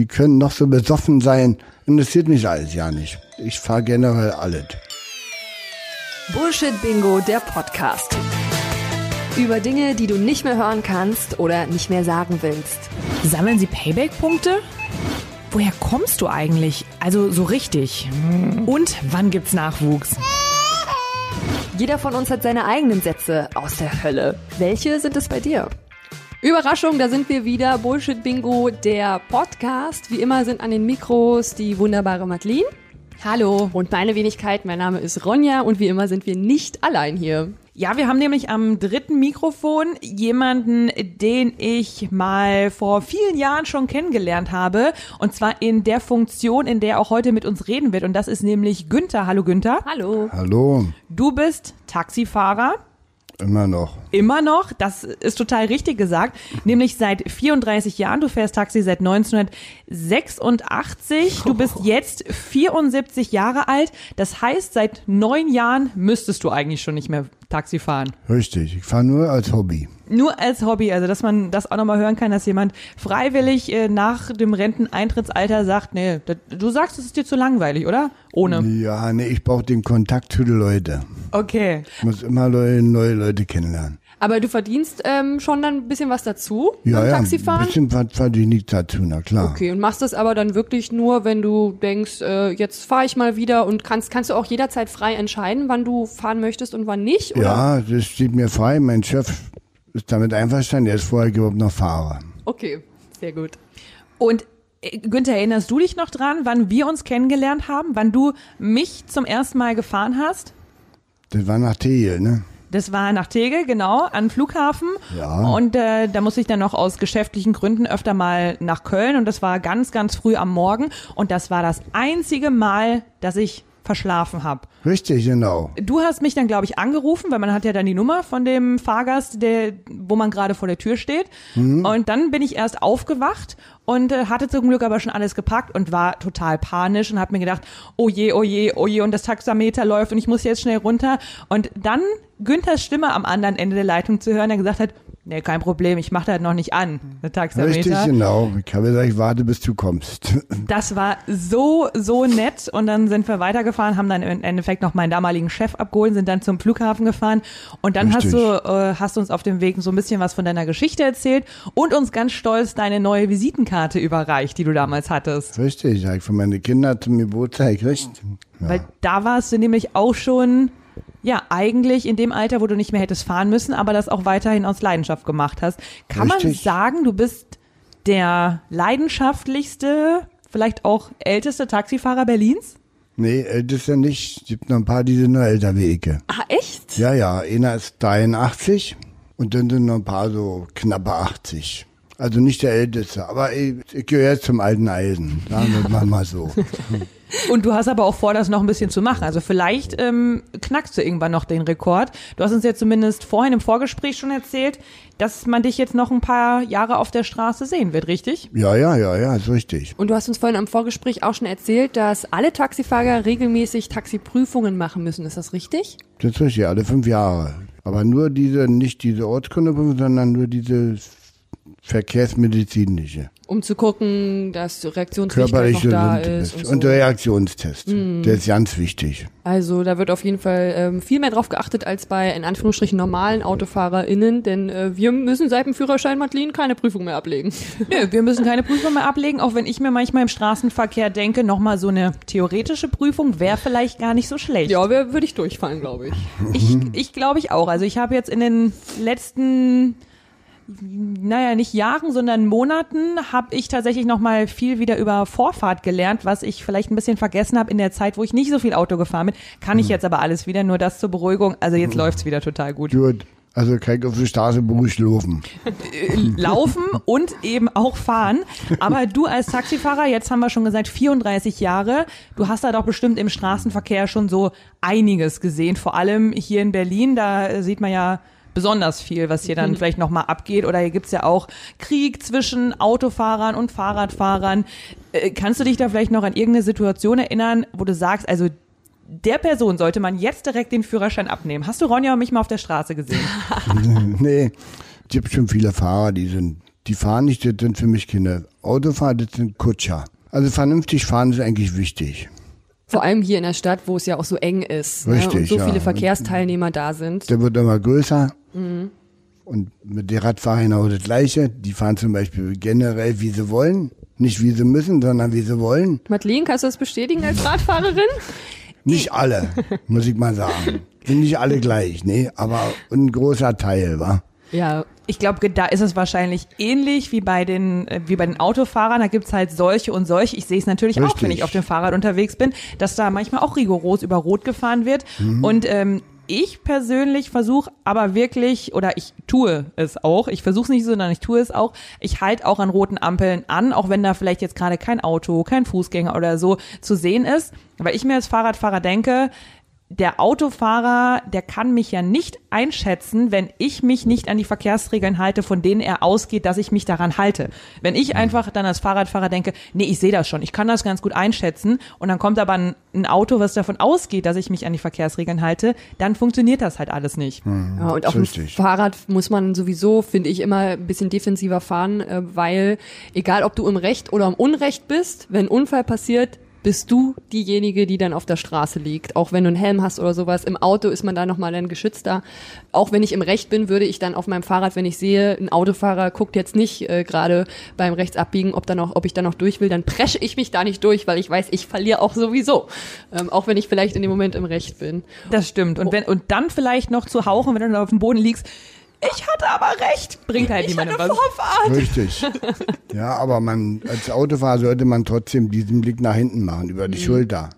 Die können noch so besoffen sein. Interessiert mich alles ja nicht. Ich fahre generell alles. Bullshit Bingo, der Podcast. Über Dinge, die du nicht mehr hören kannst oder nicht mehr sagen willst. Sammeln Sie Payback-Punkte? Woher kommst du eigentlich? Also so richtig. Und wann gibt's Nachwuchs? Jeder von uns hat seine eigenen Sätze aus der Hölle. Welche sind es bei dir? Überraschung, da sind wir wieder. Bullshit Bingo, der Podcast. Wie immer sind an den Mikros die wunderbare Madeline. Hallo. Und meine Wenigkeit, mein Name ist Ronja und wie immer sind wir nicht allein hier. Ja, wir haben nämlich am dritten Mikrofon jemanden, den ich mal vor vielen Jahren schon kennengelernt habe. Und zwar in der Funktion, in der er auch heute mit uns reden wird. Und das ist nämlich Günther. Hallo Günther. Hallo. Hallo, Du bist Taxifahrer. Immer noch. Immer noch, das ist total richtig gesagt, nämlich seit 34 Jahren. Du fährst Taxi seit 1986. Du bist jetzt 74 Jahre alt. Das heißt, seit neun Jahren müsstest du eigentlich schon nicht mehr Taxi fahren. Richtig, ich fahre nur als Hobby. Nur als Hobby, also dass man das auch nochmal hören kann, dass jemand freiwillig äh, nach dem Renteneintrittsalter sagt, nee, das, du sagst, es ist dir zu langweilig, oder? Ohne. Ja, nee, ich brauche den Kontakt zu den Leuten. Okay. Ich muss immer neue, neue Leute kennenlernen. Aber du verdienst ähm, schon dann ein bisschen was dazu Ja, beim ja, ein Taxifahren? bisschen was verdiene ich dazu, na klar. Okay, und machst das aber dann wirklich nur, wenn du denkst, äh, jetzt fahre ich mal wieder und kannst, kannst du auch jederzeit frei entscheiden, wann du fahren möchtest und wann nicht? Oder? Ja, das steht mir frei. Mein Chef ist damit einverstanden. Er ist vorher überhaupt noch Fahrer. Okay, sehr gut. Und äh, Günther, erinnerst du dich noch dran, wann wir uns kennengelernt haben? Wann du mich zum ersten Mal gefahren hast? Das war nach Tegel, ne? Das war nach Tegel, genau, an Flughafen. Ja. Und äh, da musste ich dann noch aus geschäftlichen Gründen öfter mal nach Köln. Und das war ganz, ganz früh am Morgen. Und das war das einzige Mal, dass ich verschlafen habe. Richtig, genau. Du hast mich dann, glaube ich, angerufen, weil man hat ja dann die Nummer von dem Fahrgast, der, wo man gerade vor der Tür steht. Und dann bin ich erst aufgewacht und äh, hatte zum Glück aber schon alles gepackt und war total panisch und habe mir gedacht, oh je, oh je, oh je, und das Taxameter läuft und ich muss jetzt schnell runter. Und dann Günthers Stimme am anderen Ende der Leitung zu hören, der gesagt hat, nee, kein Problem, ich mache das noch nicht an, Taxameter. Richtig, genau. Ich habe gesagt, ich warte, bis du kommst. Das war so, so nett. Und dann sind wir weitergefahren, haben dann im Endeffekt noch meinen damaligen Chef abgeholt, sind dann zum Flughafen gefahren. Und dann hast du, äh, hast du uns auf dem Weg so ein bisschen was von deiner Geschichte erzählt und uns ganz stolz deine neue Visitenkarte überreicht, die du damals hattest. Richtig, habe ich von meinen Kindern zum Geburtstag gekriegt. Ja. Weil da warst du nämlich auch schon, ja, eigentlich in dem Alter, wo du nicht mehr hättest fahren müssen, aber das auch weiterhin aus Leidenschaft gemacht hast. Kann man Richtig. sagen, du bist der leidenschaftlichste, vielleicht auch älteste Taxifahrer Berlins? Nee, ältester nicht. Es gibt noch ein paar, die sind noch älter wie ich. Ah, echt? Ja, ja, einer ist 83 und dann sind noch ein paar so knappe 80. Also nicht der älteste, aber ich, ich gehöre zum alten Eisen. Sagen wir mal so. Und du hast aber auch vor, das noch ein bisschen zu machen. Also vielleicht ähm, knackst du irgendwann noch den Rekord. Du hast uns ja zumindest vorhin im Vorgespräch schon erzählt, dass man dich jetzt noch ein paar Jahre auf der Straße sehen wird, richtig? Ja, ja, ja, ja, ist richtig. Und du hast uns vorhin am Vorgespräch auch schon erzählt, dass alle Taxifahrer regelmäßig Taxiprüfungen machen müssen. Ist das richtig? Das ist richtig, alle fünf Jahre. Aber nur diese, nicht diese Ortskundeprüfung, sondern nur diese verkehrsmedizinische. Um zu gucken, dass die Reaktionsfähigkeit noch Körperliche da und, ist. Und, und so. der Reaktionstest. Der ist ganz wichtig. Also da wird auf jeden Fall ähm, viel mehr drauf geachtet als bei in Anführungsstrichen normalen AutofahrerInnen, denn äh, wir müssen seit dem Führerschein Madeline keine Prüfung mehr ablegen. Nö, wir müssen keine Prüfung mehr ablegen, auch wenn ich mir manchmal im Straßenverkehr denke, nochmal so eine theoretische Prüfung wäre vielleicht gar nicht so schlecht. ja, wer- würde ich durchfallen, glaube ich. Ich, ich glaube ich auch. Also ich habe jetzt in den letzten, naja, nicht Jahren, sondern Monaten, habe ich tatsächlich noch mal viel wieder über Vorfahrt gelernt, was ich vielleicht ein bisschen vergessen habe in der Zeit, wo ich nicht so viel Auto gefahren bin. Kann ich jetzt aber alles wieder, nur das zur Beruhigung. Also jetzt läuft's wieder total gut. Gut. Also kann ich auf die Straße beruhigt laufen. Laufen und eben auch fahren. Aber du als Taxifahrer, jetzt haben wir schon gesagt, 34 Jahre, du hast da doch bestimmt im Straßenverkehr schon so einiges gesehen. Vor allem hier in Berlin, da sieht man ja besonders viel, was hier dann vielleicht nochmal abgeht. Oder hier gibt's ja auch Krieg zwischen Autofahrern und Fahrradfahrern. Äh, Kannst du dich da vielleicht noch an irgendeine Situation erinnern, wo du sagst, also der Person sollte man jetzt direkt den Führerschein abnehmen. Hast du Ronja und mich mal auf der Straße gesehen? nee, es gibt schon viele Fahrer, die sind, die fahren nicht, das sind für mich keine Autofahrer, das sind Kutscher. Also vernünftig fahren ist eigentlich wichtig. Vor allem hier in der Stadt, wo es ja auch so eng ist ne? Richtig, und so ja. viele Verkehrsteilnehmer da sind. Der wird immer größer. Und mit den Radfahrern genau das Gleiche. Die fahren zum Beispiel generell, wie sie wollen. Nicht wie sie müssen, sondern wie sie wollen. Madeleine, kannst du das bestätigen als Radfahrerin? Nicht alle, muss ich mal sagen. Sind nicht alle gleich, nee, aber ein großer Teil, wa? Ja, Ich glaube, da ist es wahrscheinlich ähnlich wie bei den, äh, wie bei den Autofahrern. Da gibt's halt solche und solche. Ich sehe es natürlich auch, Richtig. wenn ich auf dem Fahrrad unterwegs bin, dass da manchmal auch rigoros über Rot gefahren wird. Und ähm, ich persönlich versuche aber wirklich, oder ich tue es auch, ich versuche es nicht, sondern ich tue es auch, ich halte auch an roten Ampeln an, auch wenn da vielleicht jetzt gerade kein Auto, kein Fußgänger oder so zu sehen ist. Weil ich mir als Fahrradfahrer denke, der Autofahrer, der kann mich ja nicht einschätzen, wenn ich mich nicht an die Verkehrsregeln halte, von denen er ausgeht, dass ich mich daran halte. Wenn ich einfach dann als Fahrradfahrer denke, nee, ich sehe das schon, ich kann das ganz gut einschätzen und dann kommt aber ein, ein Auto, was davon ausgeht, dass ich mich an die Verkehrsregeln halte, dann funktioniert das halt alles nicht. Ja, und auf dem. Fahrrad muss man sowieso, finde ich, immer ein bisschen defensiver fahren, äh, weil egal ob du im Recht oder im Unrecht bist, wenn ein Unfall passiert, bist du diejenige, die dann auf der Straße liegt. Auch wenn du einen Helm hast oder sowas. Im Auto ist man da nochmal dann geschützter. Auch wenn ich im Recht bin, würde ich dann auf meinem Fahrrad, wenn ich sehe, ein Autofahrer guckt jetzt nicht äh, gerade beim Rechtsabbiegen, ob, da noch, ob ich da noch durch will, dann presche ich mich da nicht durch, weil ich weiß, ich verliere auch sowieso. Ähm, auch wenn ich vielleicht in dem Moment im Recht bin. Das stimmt. Und wenn, und dann vielleicht noch zu hauchen, wenn du dann auf dem Boden liegst, ich hatte aber recht, bringt halt Ich niemandem was. Vorfahrt. Richtig. Ja, aber man, als Autofahrer sollte man trotzdem diesen Blick nach hinten machen, über die Schulter.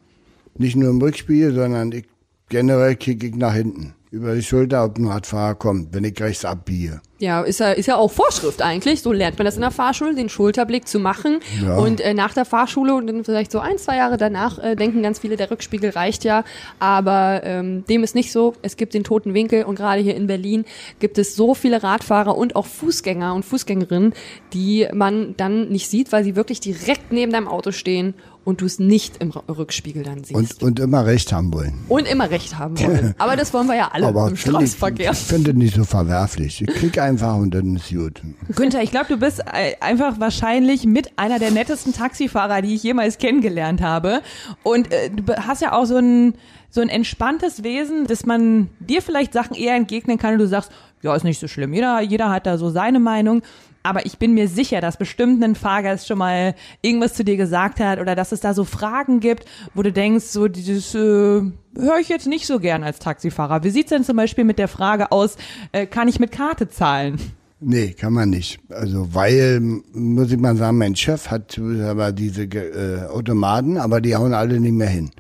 Nicht nur im Rückspiegel, sondern ich, generell kicke ich nach hinten. Über die Schulter, ob ein Radfahrer kommt, wenn ich rechts abbiege. Ja, ist ja, ist ja auch Vorschrift eigentlich. So lernt man das in der Fahrschule, den Schulterblick zu machen. Ja. Und äh, nach der Fahrschule und dann vielleicht so ein, zwei Jahre danach äh, denken ganz viele, der Rückspiegel reicht ja. Aber ähm, dem ist nicht so. Es gibt den toten Winkel und gerade hier in Berlin gibt es so viele Radfahrer und auch Fußgänger und Fußgängerinnen, die man dann nicht sieht, weil sie wirklich direkt neben deinem Auto stehen und du es nicht im Rückspiegel dann siehst. Und, und immer recht haben wollen. Und immer recht haben wollen. Aber das wollen wir ja alle Aber im finde ich, Straßenverkehr. ich finde nicht so verwerflich. Ich klicke einfach und dann ist gut. Günther, ich glaube, du bist äh, einfach wahrscheinlich mit einer der nettesten Taxifahrer, die ich jemals kennengelernt habe. Und äh, du hast ja auch so ein, so ein entspanntes Wesen, dass man dir vielleicht Sachen eher entgegnen kann und du sagst, ja, ist nicht so schlimm. Jeder, jeder hat da so seine Meinung. Aber ich bin mir sicher, dass bestimmt ein Fahrgast schon mal irgendwas zu dir gesagt hat oder dass es da so Fragen gibt, wo du denkst, so dieses äh, höre ich jetzt nicht so gern als Taxifahrer. Wie sieht's denn zum Beispiel mit der Frage aus, äh, kann ich mit Karte zahlen? Nee, kann man nicht. Also, weil, muss ich mal sagen, mein Chef hat aber diese äh, Automaten, aber die hauen alle nicht mehr hin.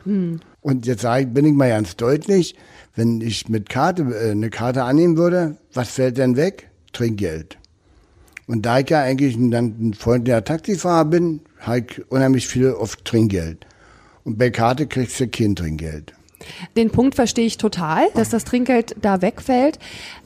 Und jetzt sag ich, bin ich mal ganz deutlich, wenn ich mit Karte, äh, eine Karte annehmen würde, was fällt denn weg? Trinkgeld. Und da ich ja eigentlich dann ein freundlicher Taxifahrer bin, habe ich unheimlich viel auf Trinkgeld. Und bei Karte kriegst du kein Trinkgeld. Den Punkt verstehe ich total, dass das Trinkgeld da wegfällt.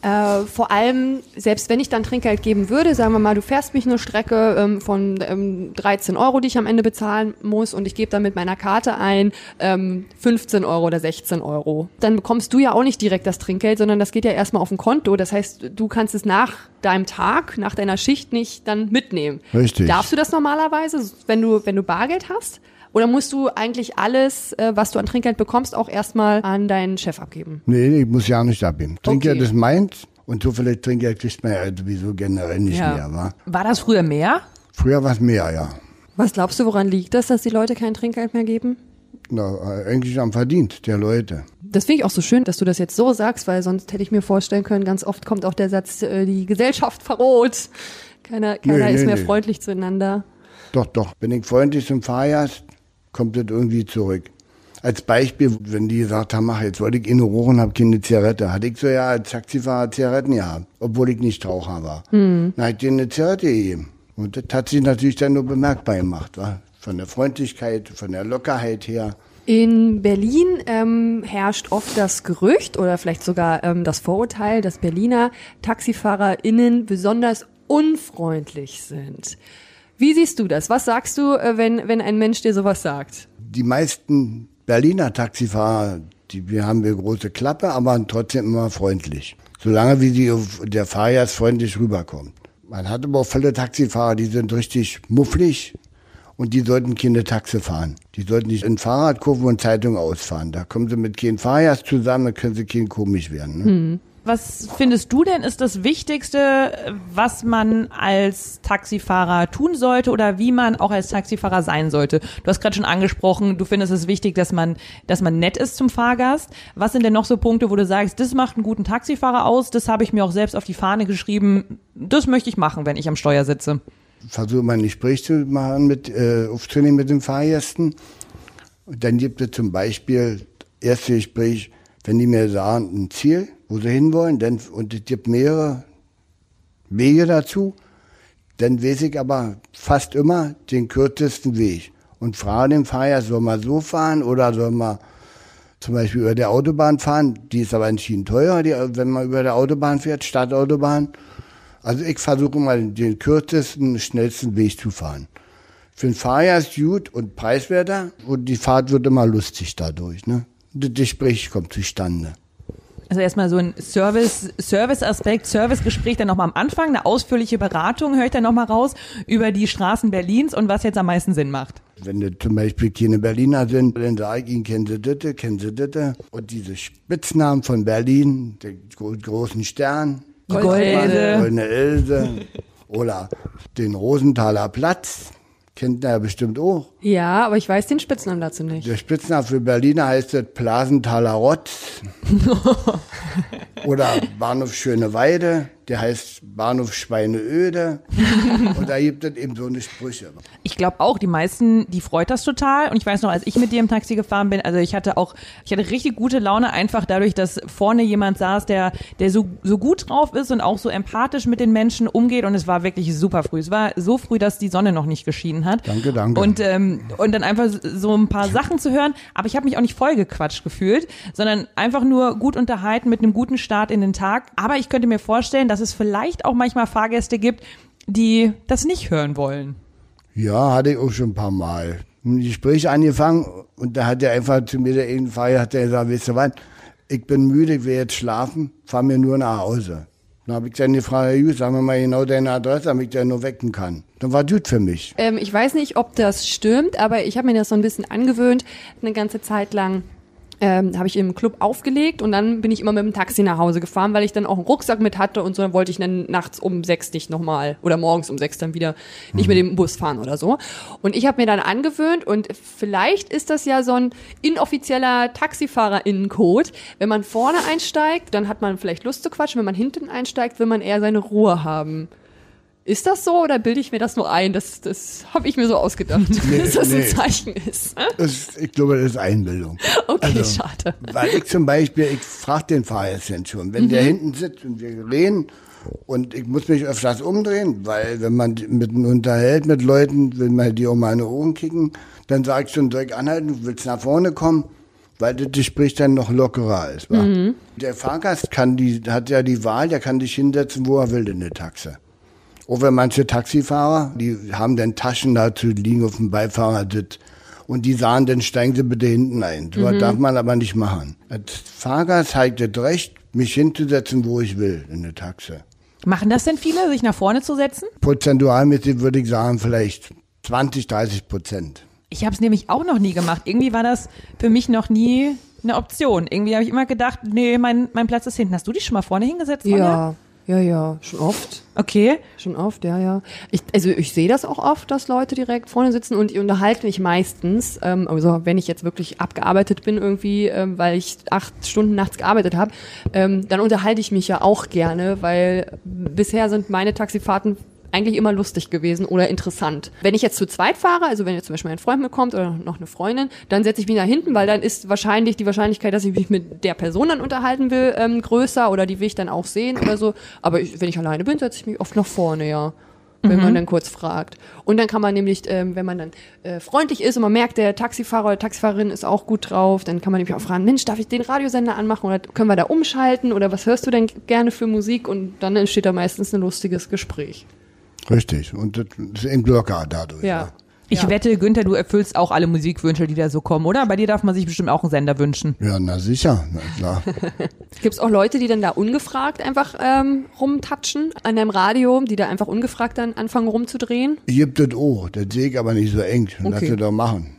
Äh, vor allem, selbst wenn ich dann Trinkgeld geben würde, sagen wir mal, du fährst mich eine Strecke ähm, von ähm, 13 Euro, die ich am Ende bezahlen muss und ich gebe dann mit meiner Karte ein ähm, 15 Euro oder 16 Euro. Dann bekommst du ja auch nicht direkt das Trinkgeld, sondern das geht ja erstmal auf ein Konto. Das heißt, du kannst es nach deinem Tag, nach deiner Schicht nicht dann mitnehmen. Richtig. Darfst du das normalerweise, wenn du, wenn du Bargeld hast? Oder musst du eigentlich alles, äh, was du an Trinkgeld bekommst, auch erstmal an deinen Chef abgeben? Nee, ich muss ja nicht abgeben. Trinkgeld Okay. ist meins und so vielleicht Trinkgeld kriegt man ja sowieso generell nicht Ja. mehr, wa? War das früher mehr? Früher war es mehr, ja. Was glaubst du, woran liegt das, dass die Leute kein Trinkgeld mehr geben? Na, eigentlich am Verdienst der Leute. Das finde ich auch so schön, dass du das jetzt so sagst, weil sonst hätte ich mir vorstellen können, ganz oft kommt auch der Satz, äh, die Gesellschaft verroht. Keiner, keiner Nee, ist nee, mehr nee. freundlich zueinander. Doch, doch. Wenn ich freundlich zum Fahrgast, kommt das irgendwie zurück. Als Beispiel, wenn die gesagt haben, ach, jetzt wollte ich in rochen, habe keine Zigarette. Hatte ich so ja als Taxifahrer Zigaretten gehabt, obwohl ich nicht Raucher war. Hm. Dann habe ich denen eine Zigarette gegeben. Und das hat sich natürlich dann nur bemerkbar gemacht. Wa? Von der Freundlichkeit, von der Lockerheit her. In Berlin ähm, herrscht oft das Gerücht oder vielleicht sogar ähm, das Vorurteil, dass Berliner TaxifahrerInnen besonders unfreundlich sind. Wie siehst du das? Was sagst du, äh, wenn, wenn ein Mensch dir sowas sagt? Die meisten Berliner Taxifahrer, die, wir haben wir große Klappe, aber trotzdem immer freundlich. Solange wie die, der Fahrgast freundlich rüberkommt. Man hat aber auch viele Taxifahrer, die sind richtig mufflig und die sollten keine Taxe fahren. Die sollten nicht in Fahrradkurven und Zeitung ausfahren. Da kommen sie mit keinem Fahrgast zusammen, da können sie kein komisch werden. Ne? Was findest du denn ist das Wichtigste, was man als Taxifahrer tun sollte oder wie man auch als Taxifahrer sein sollte? Du hast gerade schon angesprochen, du findest es wichtig, dass man, dass man nett ist zum Fahrgast. Was sind denn noch so Punkte, wo du sagst, das macht einen guten Taxifahrer aus, das habe ich mir auch selbst auf die Fahne geschrieben, das möchte ich machen, wenn ich am Steuer sitze? Versuche mal ein Gespräch zu machen, mit, äh, aufzunehmen mit den Fahrgästen. Und dann gibt es zum Beispiel, erste Gespräch, wenn die mir sagen, ein Ziel, wo sie hinwollen, dann, und es gibt mehrere Wege dazu, dann weiß ich aber fast immer den kürzesten Weg und frage den Fahrer, soll man so fahren oder soll man zum Beispiel über der Autobahn fahren, die ist aber entschieden teuer, die, wenn man über der Autobahn fährt, Stadtautobahn. Also ich versuche mal den kürzesten, schnellsten Weg zu fahren. Für den Fahrer ist gut und preiswerter und die Fahrt wird immer lustig dadurch. Ne? Das Gespräch kommt zustande. Also erstmal so ein Service, Service-Aspekt, Servicegespräch dann nochmal am Anfang, eine ausführliche Beratung höre ich dann nochmal raus über die Straßen Berlins und was jetzt am meisten Sinn macht. Wenn du zum Beispiel keine Berliner sind, dann sage ich ihnen, kennen sie Ditte, kennen sie Ditte. Und diese Spitznamen von Berlin, den großen Stern, Die Goldelse. Goldene Else oder den Rosenthaler Platz, kennt er ja bestimmt auch. Ja, aber ich weiß den Spitznamen dazu nicht. Der Spitzname für Berliner heißt das Blasenthaler Rotz. Oder Bahnhof Schöneweide, der heißt Bahnhof Schweineöde. Und da gibt es eben so eine Sprüche. Ich glaube auch, die meisten, die freut das total. Und ich weiß noch, als ich mit dir im Taxi gefahren bin, also ich hatte auch, ich hatte richtig gute Laune, einfach dadurch, dass vorne jemand saß, der, der so, so gut drauf ist und auch so empathisch mit den Menschen umgeht. Und es war wirklich super früh. Es war so früh, dass die Sonne noch nicht geschienen hat. Danke, danke. Und, ähm, und dann einfach so ein paar Sachen zu hören. Aber ich habe mich auch nicht vollgequatscht gefühlt, sondern einfach nur gut unterhalten mit einem guten Start in den Tag. Aber ich könnte mir vorstellen, dass es vielleicht auch manchmal Fahrgäste gibt, die das nicht hören wollen. Ja, hatte ich auch schon ein paar Mal. Ein Gespräch angefangen und da hat er einfach zu mir, der Fahrer, hat er gesagt, weißt du was, ich bin müde, ich will jetzt schlafen, fahr mir nur nach Hause. Dann habe ich dann gefragt, Herr Jus, sagen wir mal genau deine Adresse, damit ich den nur wecken kann. Dann war gut für mich. Ähm, ich weiß nicht, ob das stimmt, aber ich habe mir das so ein bisschen angewöhnt, eine ganze Zeit lang. Ähm, habe ich im Club aufgelegt und dann bin ich immer mit dem Taxi nach Hause gefahren, weil ich dann auch einen Rucksack mit hatte und so dann wollte ich dann nachts um sechs nicht nochmal oder morgens um sechs dann wieder nicht mit dem Bus fahren oder so. Und ich habe mir dann angewöhnt und vielleicht ist das ja so ein inoffizieller Taxifahrer-Innencode. Wenn man vorne einsteigt, dann hat man vielleicht Lust zu quatschen. Wenn man hinten einsteigt, will man eher seine Ruhe haben. Ist das so oder bilde ich mir das nur ein? Das, das habe ich mir so ausgedacht, Nee, dass das ein nee. Zeichen ist. Das, ich glaube, das ist Einbildung. Okay, Also, schade. Weil ich zum Beispiel, ich frage den denn schon, wenn der hinten sitzt und wir reden und ich muss mich öfters umdrehen, weil wenn man mit unterhält mit Leuten, will man die um meine Ohren kicken, dann sag ich schon, soll ich anhalten, du willst nach vorne kommen, weil das Gespräch dann noch lockerer ist. Wa? Der Fahrgast kann die, hat ja die Wahl, der kann dich hinsetzen, wo er will in der Taxe. Auch wenn manche Taxifahrer, die haben dann Taschen dazu liegen auf dem Beifahrersitz. Und die sagen, dann steigen sie bitte hinten ein. So was darf man aber nicht machen. Als Fahrgast hat das Recht, mich hinzusetzen, wo ich will in der Taxe. Machen das denn viele, sich nach vorne zu setzen? Prozentualmäßig würde ich sagen, vielleicht 20, 30 Prozent. Ich habe es nämlich auch noch nie gemacht. Irgendwie war das für mich noch nie eine Option. Irgendwie habe ich immer gedacht, nee, mein, mein Platz ist hinten. Hast du dich schon mal vorne hingesetzt? Ronja? Ja, ja, ja, schon oft. Okay. Schon oft, ja, ja. Ich, also ich sehe das auch oft, dass Leute direkt vorne sitzen und ich unterhalte mich meistens, ähm, also wenn ich jetzt wirklich abgearbeitet bin irgendwie, ähm, weil ich acht Stunden nachts gearbeitet habe, ähm, dann unterhalte ich mich ja auch gerne, weil bisher sind meine Taxifahrten eigentlich immer lustig gewesen oder interessant. Wenn ich jetzt zu zweit fahre, also wenn jetzt zum Beispiel ein Freund mitkommt oder noch eine Freundin, dann setze ich mich nach hinten, weil dann ist wahrscheinlich die Wahrscheinlichkeit, dass ich mich mit der Person dann unterhalten will, ähm, größer oder die will ich dann auch sehen oder so. Aber ich, wenn ich alleine bin, setze ich mich oft nach vorne, ja. Wenn man dann kurz fragt. Und dann kann man nämlich, ähm, wenn man dann äh, freundlich ist und man merkt, der Taxifahrer oder Taxifahrerin ist auch gut drauf, dann kann man nämlich auch fragen, Mensch, darf ich den Radiosender anmachen oder können wir da umschalten oder was hörst du denn gerne für Musik? Und dann entsteht da meistens ein lustiges Gespräch. Richtig. Und das ist eben locker dadurch. Ja. Ich Ja. wette, Günther, du erfüllst auch alle Musikwünsche, die da so kommen, oder? Bei dir darf man sich bestimmt auch einen Sender wünschen. Ja, na sicher, na klar. Gibt es auch Leute, die dann da ungefragt einfach ähm, rumtatschen an deinem Radio, die da einfach ungefragt dann anfangen rumzudrehen? Gibt es auch, das sehe ich aber nicht so eng. Lass Okay. sie doch machen.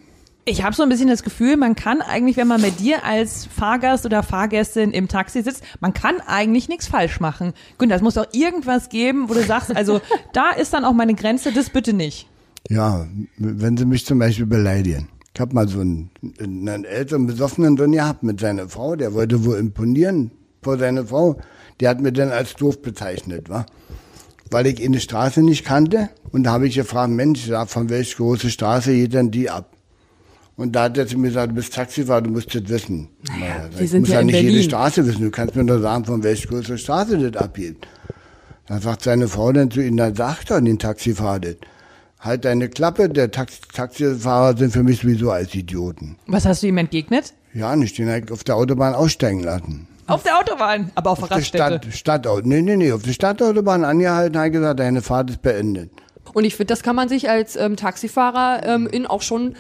Ich habe so ein bisschen das Gefühl, man kann eigentlich, wenn man bei dir als Fahrgast oder Fahrgästin im Taxi sitzt, man kann eigentlich nichts falsch machen. Günther, es muss doch irgendwas geben, wo du sagst, also da ist dann auch meine Grenze, das bitte nicht. Ja, wenn sie mich zum Beispiel beleidigen. Ich habe mal so einen, einen älteren Besoffenen drin gehabt mit seiner Frau, der wollte wohl imponieren vor seiner Frau. Der hat mir dann als doof bezeichnet, wa? Weil ich eine Straße nicht kannte. Und da habe ich gefragt, Mensch, von welcher große Straße geht denn die ab? Und da hat er zu mir gesagt, du bist Taxifahrer, du musst das wissen. Naja, ich muss ja nicht jede Berlin. Straße wissen. Du kannst mir nur sagen, von welcher große Straße das abgeht. Dann sagt seine Frau dann zu ihm, dann sagt doch den Taxifahrer das. Halt deine Klappe, der Tax Taxifahrer sind für mich sowieso als Idioten. Was hast du ihm entgegnet? Ja, nicht den halt auf der Autobahn aussteigen lassen. Auf der Autobahn, aber auf der Auf der Raststätte. Stadt. Nee, nee, nee, auf der Stadtautobahn angehalten, hat gesagt, deine Fahrt ist beendet. Und ich finde, das kann man sich als ähm, Taxifahrer ähm, in auch schon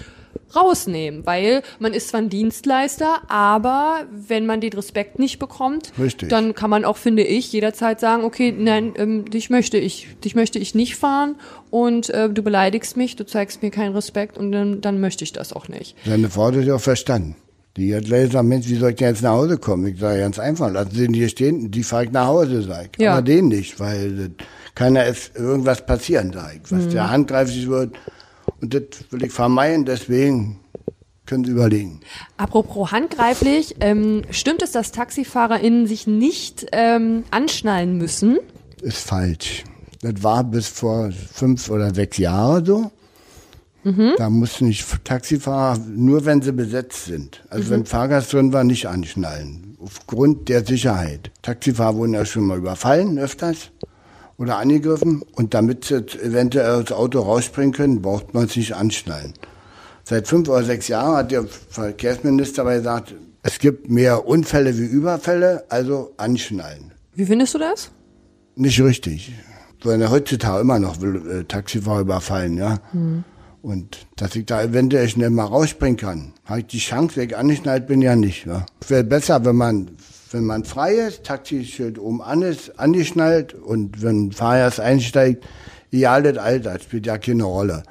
rausnehmen, weil man ist zwar ein Dienstleister, aber wenn man den Respekt nicht bekommt, Richtig. dann kann man auch, finde ich, jederzeit sagen, okay, nein, ähm, dich möchte ich, dich möchte ich nicht fahren und äh, du beleidigst mich, du zeigst mir keinen Respekt und dann, dann möchte ich das auch nicht. Seine Frau hat ja auch verstanden. Die hat gleich gesagt, Mensch, wie soll ich denn jetzt nach Hause kommen? Ich sage ganz einfach, lassen Sie ihn hier stehen, die fahre ich nach Hause, sag ich. Ja. Aber den nicht, weil kann ja irgendwas passieren, sag ich. Was der handgreiflich wird. Und das will ich vermeiden, deswegen können Sie überlegen. Apropos handgreiflich, ähm, stimmt es, dass TaxifahrerInnen sich nicht ähm, anschnallen müssen? ist falsch. Das war bis vor fünf oder sechs Jahren so. Da mussten nicht Taxifahrer, nur wenn sie besetzt sind. Also wenn Fahrgast drin war, nicht anschnallen. Aufgrund der Sicherheit. Taxifahrer wurden ja schon mal überfallen, öfters. Oder angegriffen. Und damit sie eventuell aus dem Auto rausspringen können, braucht man sich nicht anschnallen. Seit fünf oder sechs Jahren hat der Verkehrsminister aber gesagt, es gibt mehr Unfälle wie Überfälle, also anschnallen. Wie findest du das? Nicht richtig. Weil ja heutzutage immer noch will, äh, Taxifahrer überfallen, ja. Und dass ich da eventuell schnell mal rausspringen kann, habe ich die Chance, wenn ich angeschnallt bin, ja nicht. Ja. Wäre besser, wenn man, wenn man frei ist, Taxischild oben an ist, angeschnallt und wenn ein einsteigt, egal das Alter, spielt ja keine Rolle.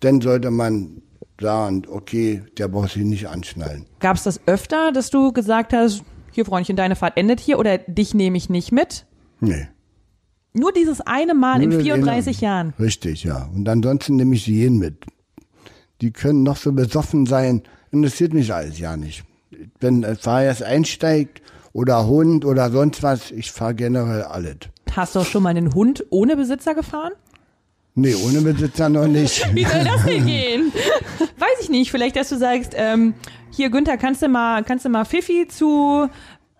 Dann sollte man sagen, okay, der braucht sich nicht anschnallen. Gab es das öfter, dass du gesagt hast, hier Freundchen, deine Fahrt endet hier oder dich nehme ich nicht mit? Nee. Nur dieses eine Mal in Nur das 34 eine- Jahren. Richtig, ja. Und ansonsten nehme ich sie jeden mit. Die können noch so besoffen sein, interessiert mich alles ja nicht. Wenn ein Fahrgast einsteigt oder Hund oder sonst was, ich fahre generell alles. Hast du auch schon mal einen Hund ohne Besitzer gefahren? Nee, ohne Besitzer noch nicht. Wie soll das denn gehen? Weiß ich nicht. Vielleicht, dass du sagst, ähm, hier Günther, kannst du mal, kannst du mal Fifi zu,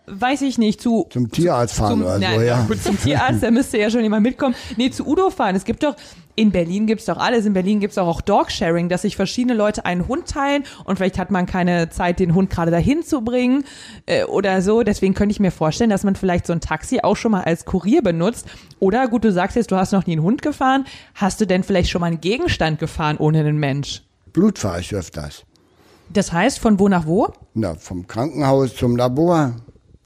weiß ich nicht, zu Zum Tierarzt fahren oder nein, so, ja. gut, zum Tierarzt, da müsste ja schon jemand mitkommen. Nee, zu Udo fahren. Es gibt doch, in Berlin gibt's doch alles. In Berlin gibt's doch auch Dogsharing, dass sich verschiedene Leute einen Hund teilen und vielleicht hat man keine Zeit, den Hund gerade dahin zu bringen äh, oder so. Deswegen könnte ich mir vorstellen, dass man vielleicht so ein Taxi auch schon mal als Kurier benutzt. Oder gut, du sagst jetzt, du hast noch nie einen Hund gefahren. Hast du denn vielleicht schon mal einen Gegenstand gefahren ohne einen Mensch? Blut fahre ich öfters. Das heißt, von wo nach wo? Na, vom Krankenhaus zum Labor,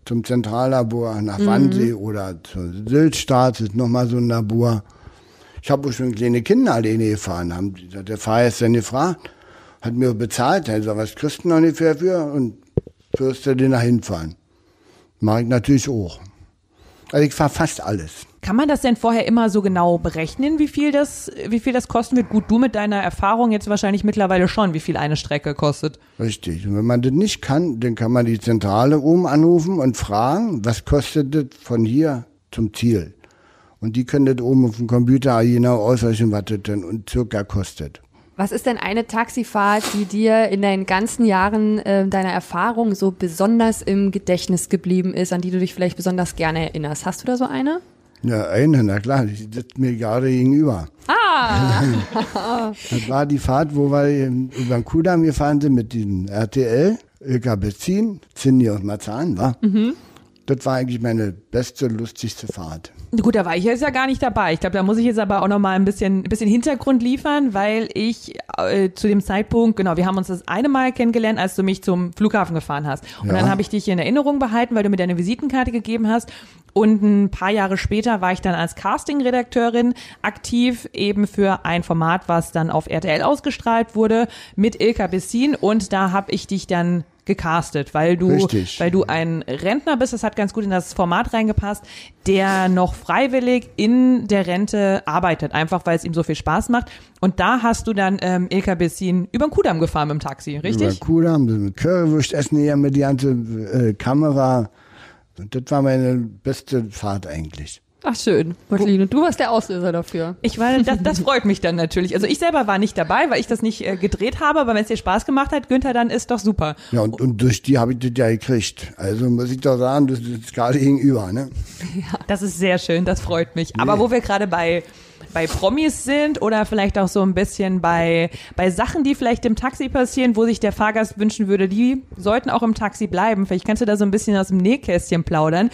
zum Zentrallabor nach Wannsee oder zur Syltstraße ist nochmal so ein Labor. Ich habe schon kleine Kinder alleine gefahren. Haben, der Fahrer ist dann gefragt, hat mir bezahlt, er sagt, was kriegst du noch ungefähr für? Und wirst du den da hinfahren. Mache ich natürlich auch. Also ich fahre fast alles. Kann man das denn vorher immer so genau berechnen, wie viel das, wie viel das kosten wird? Gut, du mit deiner Erfahrung jetzt wahrscheinlich mittlerweile schon, wie viel eine Strecke kostet. Richtig. Und wenn man das nicht kann, dann kann man die Zentrale oben anrufen und fragen, was kostet das von hier zum Ziel? Und die können das oben auf dem Computer genau ausrechnen, was das denn und circa kostet. Was ist denn eine Taxifahrt, die dir in deinen ganzen Jahren äh, deiner Erfahrung so besonders im Gedächtnis geblieben ist, an die du dich vielleicht besonders gerne erinnerst? Hast du da so eine? Ja, eine, na klar, die sitzt mir gerade gegenüber. Ah, Das war die Fahrt, wo wir ähm, über den Kudamm gefahren sind mit diesem RTL, Ilka Bezin, Cindy und Marzahn, war. Das war eigentlich meine beste, lustigste Fahrt. Gut, da war ich jetzt ja gar nicht dabei. Ich glaube, da muss ich jetzt aber auch noch mal ein bisschen, ein bisschen Hintergrund liefern, weil ich äh, zu dem Zeitpunkt, genau, wir haben uns das eine Mal kennengelernt, als du mich zum Flughafen gefahren hast. Und Ja. dann habe ich dich in Erinnerung behalten, weil du mir deine Visitenkarte gegeben hast. Und ein paar Jahre später war ich dann als Casting-Redakteurin aktiv, eben für ein Format, was dann auf RTL ausgestrahlt wurde, mit Ilka Bessin. Und da habe ich dich dann gecastet, weil du, Richtig. weil du ein Rentner bist, das hat ganz gut in das Format reingepasst, der noch freiwillig in der Rente arbeitet, einfach weil es ihm so viel Spaß macht. Und da hast du dann ähm, Ilka Bessin über den Kudamm gefahren mit dem Taxi, richtig? Über Kudamm, mit Currywurst essen hier mit die ganze äh, Kamera. Und das war meine beste Fahrt eigentlich. Ach schön, Marceline, du warst der Auslöser dafür. Ich war, das, das freut mich dann natürlich. Also ich selber war nicht dabei, weil ich das nicht äh, gedreht habe, aber wenn es dir Spaß gemacht hat, Günther, dann ist doch super. Ja, und, und durch die habe ich das ja gekriegt. Also muss ich doch sagen, das ist gerade gegenüber, ne? Das ist sehr schön, das freut mich. Aber wo wir gerade bei bei Promis sind oder vielleicht auch so ein bisschen bei bei Sachen, die vielleicht im Taxi passieren, wo sich der Fahrgast wünschen würde, die sollten auch im Taxi bleiben. Vielleicht kannst du da so ein bisschen aus dem Nähkästchen plaudern.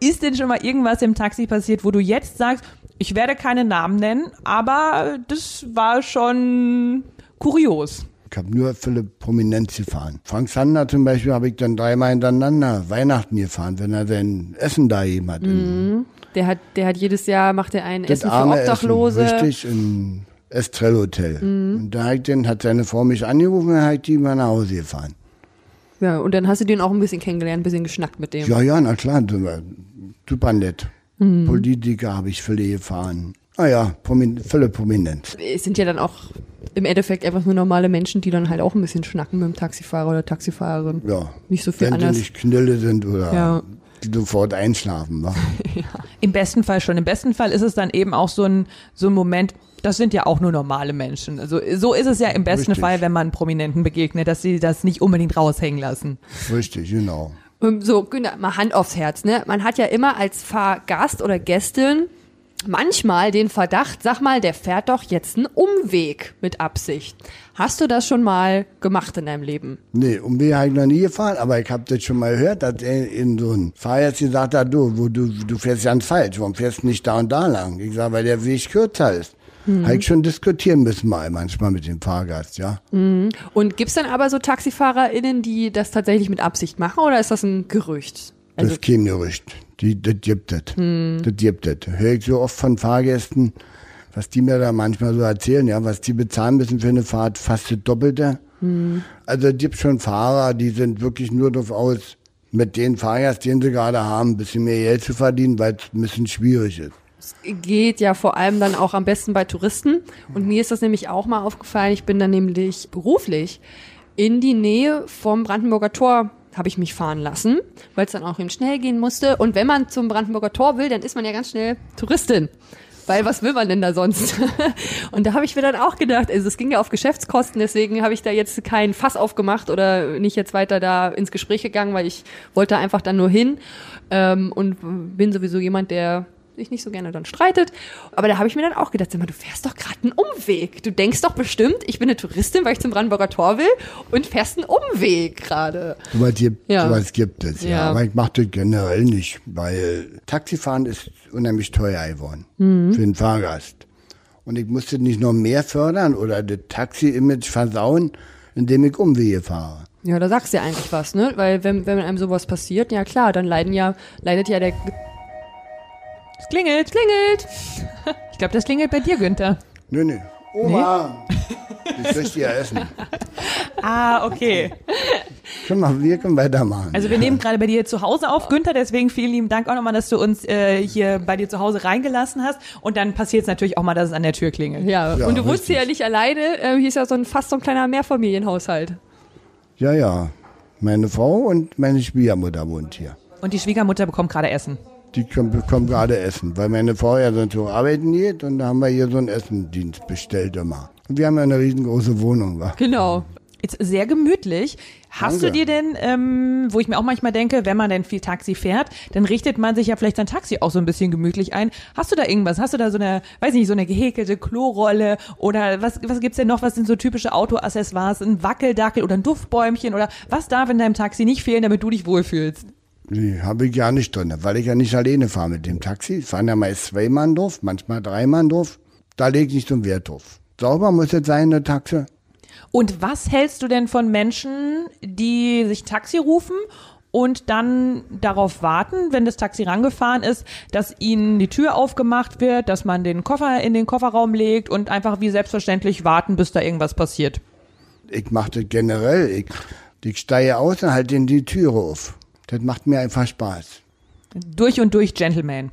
Ist denn schon mal irgendwas im Taxi passiert, wo du jetzt sagst, ich werde keine Namen nennen, aber das war schon kurios. Ich habe nur viele Prominenz gefahren. Frank Sander zum Beispiel habe ich dann dreimal hintereinander Weihnachten gefahren, wenn er sein Essen da gegeben hat. Der hat, der hat jedes Jahr, macht er ein das Essen für Obdachlose. Essen, richtig, im Estrell Hotel. Und da hat, den, hat seine Frau mich angerufen und hat die mal nach Hause gefahren. Ja, und dann hast du den auch ein bisschen kennengelernt, ein bisschen geschnackt mit dem. Ja, ja, na klar, super, nett. Politiker habe ich viele gefahren. Ah ja, Promin viele Prominenz. Es sind ja dann auch im Endeffekt einfach nur normale Menschen, die dann halt auch ein bisschen schnacken mit dem Taxifahrer oder Taxifahrerin. Ja. Nicht so viel Wenn anders. sie nicht Knülle sind oder Ja. Die sofort einschlafen. Wa? Im besten Fall schon. Im besten Fall ist es dann eben auch so ein, so ein Moment, das sind ja auch nur normale Menschen. Also so ist es ja im besten Richtig. Fall, wenn man Prominenten begegnet, dass sie das nicht unbedingt raushängen lassen. Richtig, genau. Ähm, So, Günther, mal Hand aufs Herz, ne? Man hat ja immer als Fahrgast oder Gästin manchmal den Verdacht, sag mal, der fährt doch jetzt einen Umweg mit Absicht. Hast du das schon mal gemacht in deinem Leben? Nee, Umweg habe ich noch nie gefahren, aber ich habe das schon mal gehört, dass er in so ein Fahrgast gesagt hat, du, wo du, du fährst ganz falsch, warum fährst du nicht da und da lang? Ich sage, weil der Weg kürzer ist. Habe ich schon diskutieren müssen mal manchmal mit dem Fahrgast, ja. Und gibt's dann aber so TaxifahrerInnen, die das tatsächlich mit Absicht machen oder ist das ein Gerücht? Das Also, ist kein Gerücht. Die, das gibt es. Das gibt es. Höre ich so oft von Fahrgästen, was die mir da manchmal so erzählen, ja, was die bezahlen müssen für eine Fahrt, fast das Doppelte. Also es gibt schon Fahrer, die sind wirklich nur darauf aus, mit den Fahrgast, den sie gerade haben, ein bisschen mehr Geld zu verdienen, weil es ein bisschen schwierig ist. geht ja vor allem dann auch am besten bei Touristen. Und mir ist das nämlich auch mal aufgefallen. Ich bin dann nämlich beruflich in die Nähe vom Brandenburger Tor habe ich mich fahren lassen, weil es dann auch eben schnell gehen musste. Und wenn man zum Brandenburger Tor will, dann ist man ja ganz schnell Touristin. Weil was will man denn da sonst? Und da habe ich mir dann auch gedacht, also es ging ja auf Geschäftskosten, deswegen habe ich da jetzt kein Fass aufgemacht oder nicht jetzt weiter da ins Gespräch gegangen, weil ich wollte einfach dann nur hin ähm, und bin sowieso jemand, der sich nicht so gerne dann streitet. Aber da habe ich mir dann auch gedacht, sag mal, du fährst doch gerade einen Umweg. Du denkst doch bestimmt, ich bin eine Touristin, weil ich zum Brandenburger Tor will und fährst einen Umweg gerade. Sowas gibt, Ja. sowas gibt es, ja. Ja. Aber ich mache das generell nicht, weil Taxifahren ist unheimlich teuer geworden Mhm. für den Fahrgast. Und ich musste nicht noch mehr fördern oder das Taxi-Image versauen, indem ich Umwege fahre. Ja, da sagst du ja eigentlich was, ne? Weil wenn, wenn einem sowas passiert, ja klar, dann leiden ja, leidet ja der Es klingelt. klingelt. Ich glaube, das klingelt bei dir, Günther. Nö, nö. Oma, ich möchte ja essen. Ah, okay. Können wir, wir können weitermachen. Also wir nehmen gerade bei dir zu Hause auf, Günther, deswegen vielen lieben Dank auch nochmal, dass du uns äh, hier bei dir zu Hause reingelassen hast. Und dann passiert es natürlich auch mal, dass es an der Tür klingelt. Ja, Ja, und du wusstest ja nicht alleine, äh, hier ist ja so ein fast so ein kleiner Mehrfamilienhaushalt. ja, ja. Meine Frau und meine Schwiegermutter wohnt hier. Und die Schwiegermutter bekommt gerade Essen. Die kommen, bekommen gerade Essen, weil meine Frau ja sonst so arbeiten geht und da haben wir hier so einen Essendienst bestellt immer. Und wir haben ja eine riesengroße Wohnung, wa? Genau. Ist sehr gemütlich. Hast Danke. du dir denn, ähm, wo ich mir auch manchmal denke, wenn man denn viel Taxi fährt, dann richtet man sich ja vielleicht sein Taxi auch so ein bisschen gemütlich ein. Hast du da irgendwas? Hast du da so eine, weiß nicht, so eine gehäkelte Klorolle oder was, was gibt's denn noch? Was sind so typische Autoaccessoires? Ein Wackeldackel oder ein Duftbäumchen oder was darf in deinem Taxi nicht fehlen, damit du dich wohlfühlst? Nee, habe ich ja nicht drin, weil ich ja nicht alleine fahre mit dem Taxi. Fahren ja meist zwei Mann drauf, manchmal drei Mann drauf. Da lege ich nicht so einen Wert drauf. Sauber muss es sein, eine Taxe. Und was hältst du denn von Menschen, die sich Taxi rufen und dann darauf warten, wenn das Taxi rangefahren ist, dass ihnen die Tür aufgemacht wird, dass man den Koffer in den Kofferraum legt und einfach wie selbstverständlich warten, bis da irgendwas passiert? Ich mache das generell. Ich, ich steige aus und halte ihnen die Türe auf. Das macht mir einfach Spaß. Durch und durch Gentleman.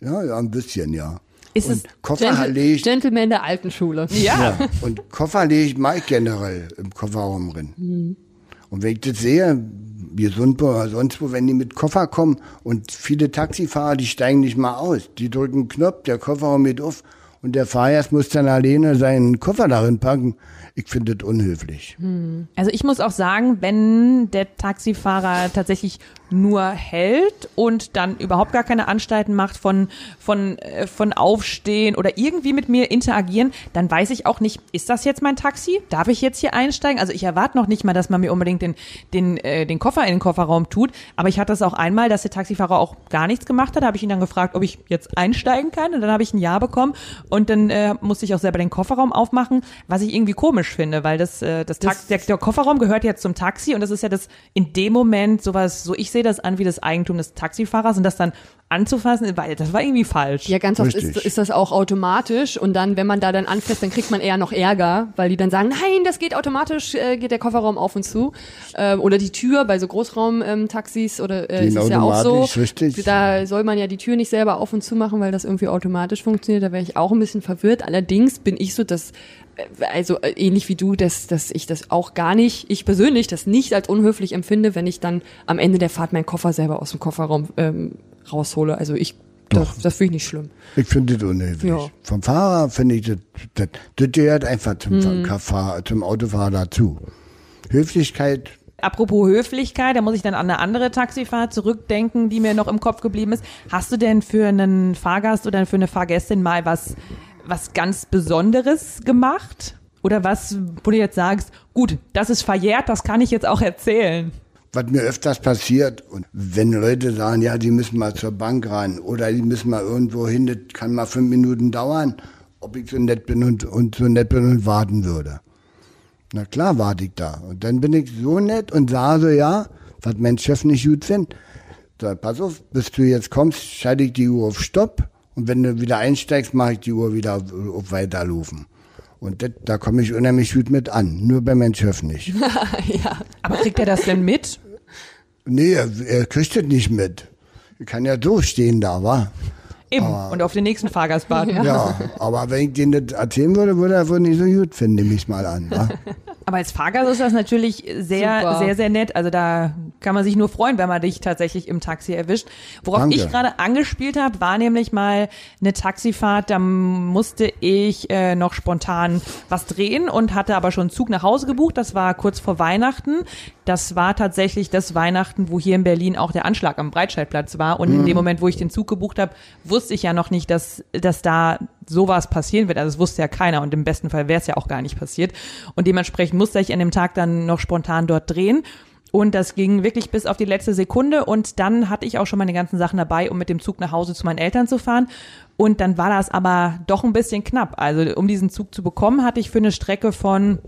Ja, ja, ein bisschen, ja. Ist und es Koffer Gentle lege ich, Gentleman der alten Schule. ja. ja, und Koffer lege ich mal generell im Kofferraum drin. Und wenn ich das sehe, wie Sundburg oder sonst wo, wenn die mit Koffer kommen und viele Taxifahrer, die steigen nicht mal aus. Die drücken einen Knopf, der Kofferraum geht auf und der Fahrgast muss dann alleine seinen Koffer darin packen. Ich finde das unhöflich. Also ich muss auch sagen, wenn der Taxifahrer tatsächlich nur hält und dann überhaupt gar keine Anstalten macht von, von, äh, von Aufstehen oder irgendwie mit mir interagieren, dann weiß ich auch nicht, ist das jetzt mein Taxi? Darf ich jetzt hier einsteigen? Also ich erwarte noch nicht mal, dass man mir unbedingt den, den, äh, den Koffer in den Kofferraum tut, aber ich hatte es auch einmal, dass der Taxifahrer auch gar nichts gemacht hat. Da habe ich ihn dann gefragt, ob ich jetzt einsteigen kann und dann habe ich ein Ja bekommen und dann äh, musste ich auch selber den Kofferraum aufmachen, was ich irgendwie komisch finde, weil das, äh, das, Tax der, der Kofferraum gehört jetzt zum Taxi und das ist ja das in dem Moment sowas, so ich sehe das an wie das Eigentum des Taxifahrers und das dann anzufassen, weil das war irgendwie falsch. Ja, ganz oft ist, ist das auch automatisch und dann, wenn man da dann anfasst, dann kriegt man eher noch Ärger, weil die dann sagen, nein, das geht automatisch, äh, geht der Kofferraum auf und zu. Ähm, oder die Tür bei so Großraumtaxis oder äh, ist es ja auch so. richtig. Da soll man ja die Tür nicht selber auf und zu machen, weil das irgendwie automatisch funktioniert. Da wäre ich auch ein bisschen verwirrt. Allerdings bin ich so, dass äh, also äh, ähnlich wie du, dass, dass ich das auch gar nicht, ich persönlich das nicht als unhöflich empfinde, wenn ich dann am Ende der Fahrt meinen Koffer selber aus dem Kofferraum ähm, raushole. Also ich, das, das finde ich nicht schlimm. Ich finde das unhöflich. Ja. Vom Fahrer finde ich das, das, das gehört einfach zum, Fahr- zum Autofahrer dazu. Höflichkeit, Apropos Höflichkeit, da muss ich dann an eine andere Taxifahrt zurückdenken, die mir noch im Kopf geblieben ist. Hast du denn für einen Fahrgast oder für eine Fahrgästin mal was, was ganz Besonderes gemacht? Oder was, wo du jetzt sagst, gut, das ist verjährt, das kann ich jetzt auch erzählen. Was mir öfters passiert, und wenn Leute sagen, ja, die müssen mal zur Bank rein oder die müssen mal irgendwo hin, das kann mal fünf Minuten dauern, ob ich so nett bin und, und so nett bin und warten würde. Na klar warte ich da. Und dann bin ich so nett und sage so, ja, was mein Chef nicht gut findet. So, pass auf, bis du jetzt kommst, schalte ich die Uhr auf Stopp und wenn du wieder einsteigst, mache ich die Uhr wieder auf, auf Weiterlaufen. Und das, da komme ich unheimlich gut mit an, nur bei meinem Chef nicht. ja. Aber kriegt er das denn mit? Nee, er, er kriegt das nicht mit. Ich kann ja so stehen da, wa? Eben. Und auf den nächsten Fahrgast warten. Ja, aber wenn ich den das erzählen würde, würde er wohl nicht so gut finden, nehme ich mal an. Wa? Aber als Fahrgast ist das natürlich sehr, Super. sehr, sehr nett. Also da kann man sich nur freuen, wenn man dich tatsächlich im Taxi erwischt. Worauf Danke. ich gerade angespielt habe, war nämlich mal eine Taxifahrt. Da musste ich äh, noch spontan was drehen und hatte aber schon einen Zug nach Hause gebucht. Das war kurz vor Weihnachten. Das war tatsächlich das Weihnachten, wo hier in Berlin auch der Anschlag am Breitscheidplatz war. Und in dem Moment, wo ich den Zug gebucht habe, wusste ich ja noch nicht, dass, dass da sowas passieren wird. Also das wusste ja keiner und im besten Fall wäre es ja auch gar nicht passiert. Und dementsprechend musste ich an dem Tag dann noch spontan dort drehen. Und das ging wirklich bis auf die letzte Sekunde. Und dann hatte ich auch schon meine ganzen Sachen dabei, um mit dem Zug nach Hause zu meinen Eltern zu fahren. Und dann war das aber doch ein bisschen knapp. Also um diesen Zug zu bekommen, hatte ich für eine Strecke von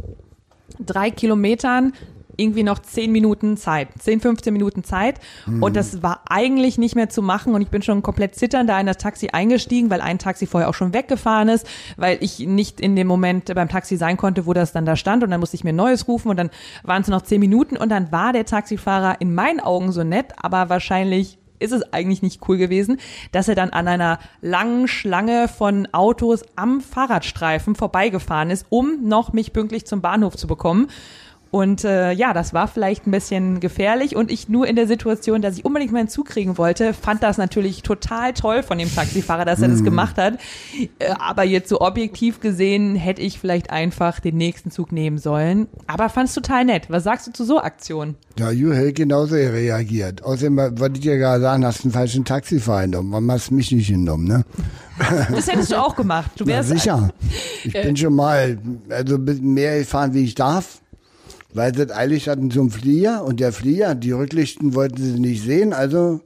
drei Kilometern irgendwie noch zehn Minuten Zeit, 10, 15 Minuten Zeit. Und das war eigentlich nicht mehr zu machen. Und ich bin schon komplett zitternd da in das Taxi eingestiegen, weil ein Taxi vorher auch schon weggefahren ist, weil ich nicht in dem Moment beim Taxi sein konnte, wo das dann da stand. Und dann musste ich mir ein neues rufen und dann waren es noch zehn Minuten. Und dann war der Taxifahrer in meinen Augen so nett, aber wahrscheinlich ist es eigentlich nicht cool gewesen, dass er dann an einer langen Schlange von Autos am Fahrradstreifen vorbeigefahren ist, um noch mich pünktlich zum Bahnhof zu bekommen. Und äh, ja, das war vielleicht ein bisschen gefährlich und ich nur in der Situation, dass ich unbedingt meinen Zug kriegen wollte, fand das natürlich total toll von dem Taxifahrer, dass er das gemacht hat. Äh, aber jetzt so objektiv gesehen hätte ich vielleicht einfach den nächsten Zug nehmen sollen. Aber fand's total nett. Was sagst du zu so Aktionen? Ja, Ju hätte genauso reagiert. Außerdem wollte ich dir gerade sagen, hast einen falschen Taxifahrer genommen. Warum hast du mich nicht genommen, ne? Das hättest du auch gemacht. Du wärst sicher. Ich bin schon mal also ein bisschen mehr gefahren, wie ich darf. Weil sie eilig hatten zum Flieger und der Flieger, die Rücklichten wollten sie nicht sehen, also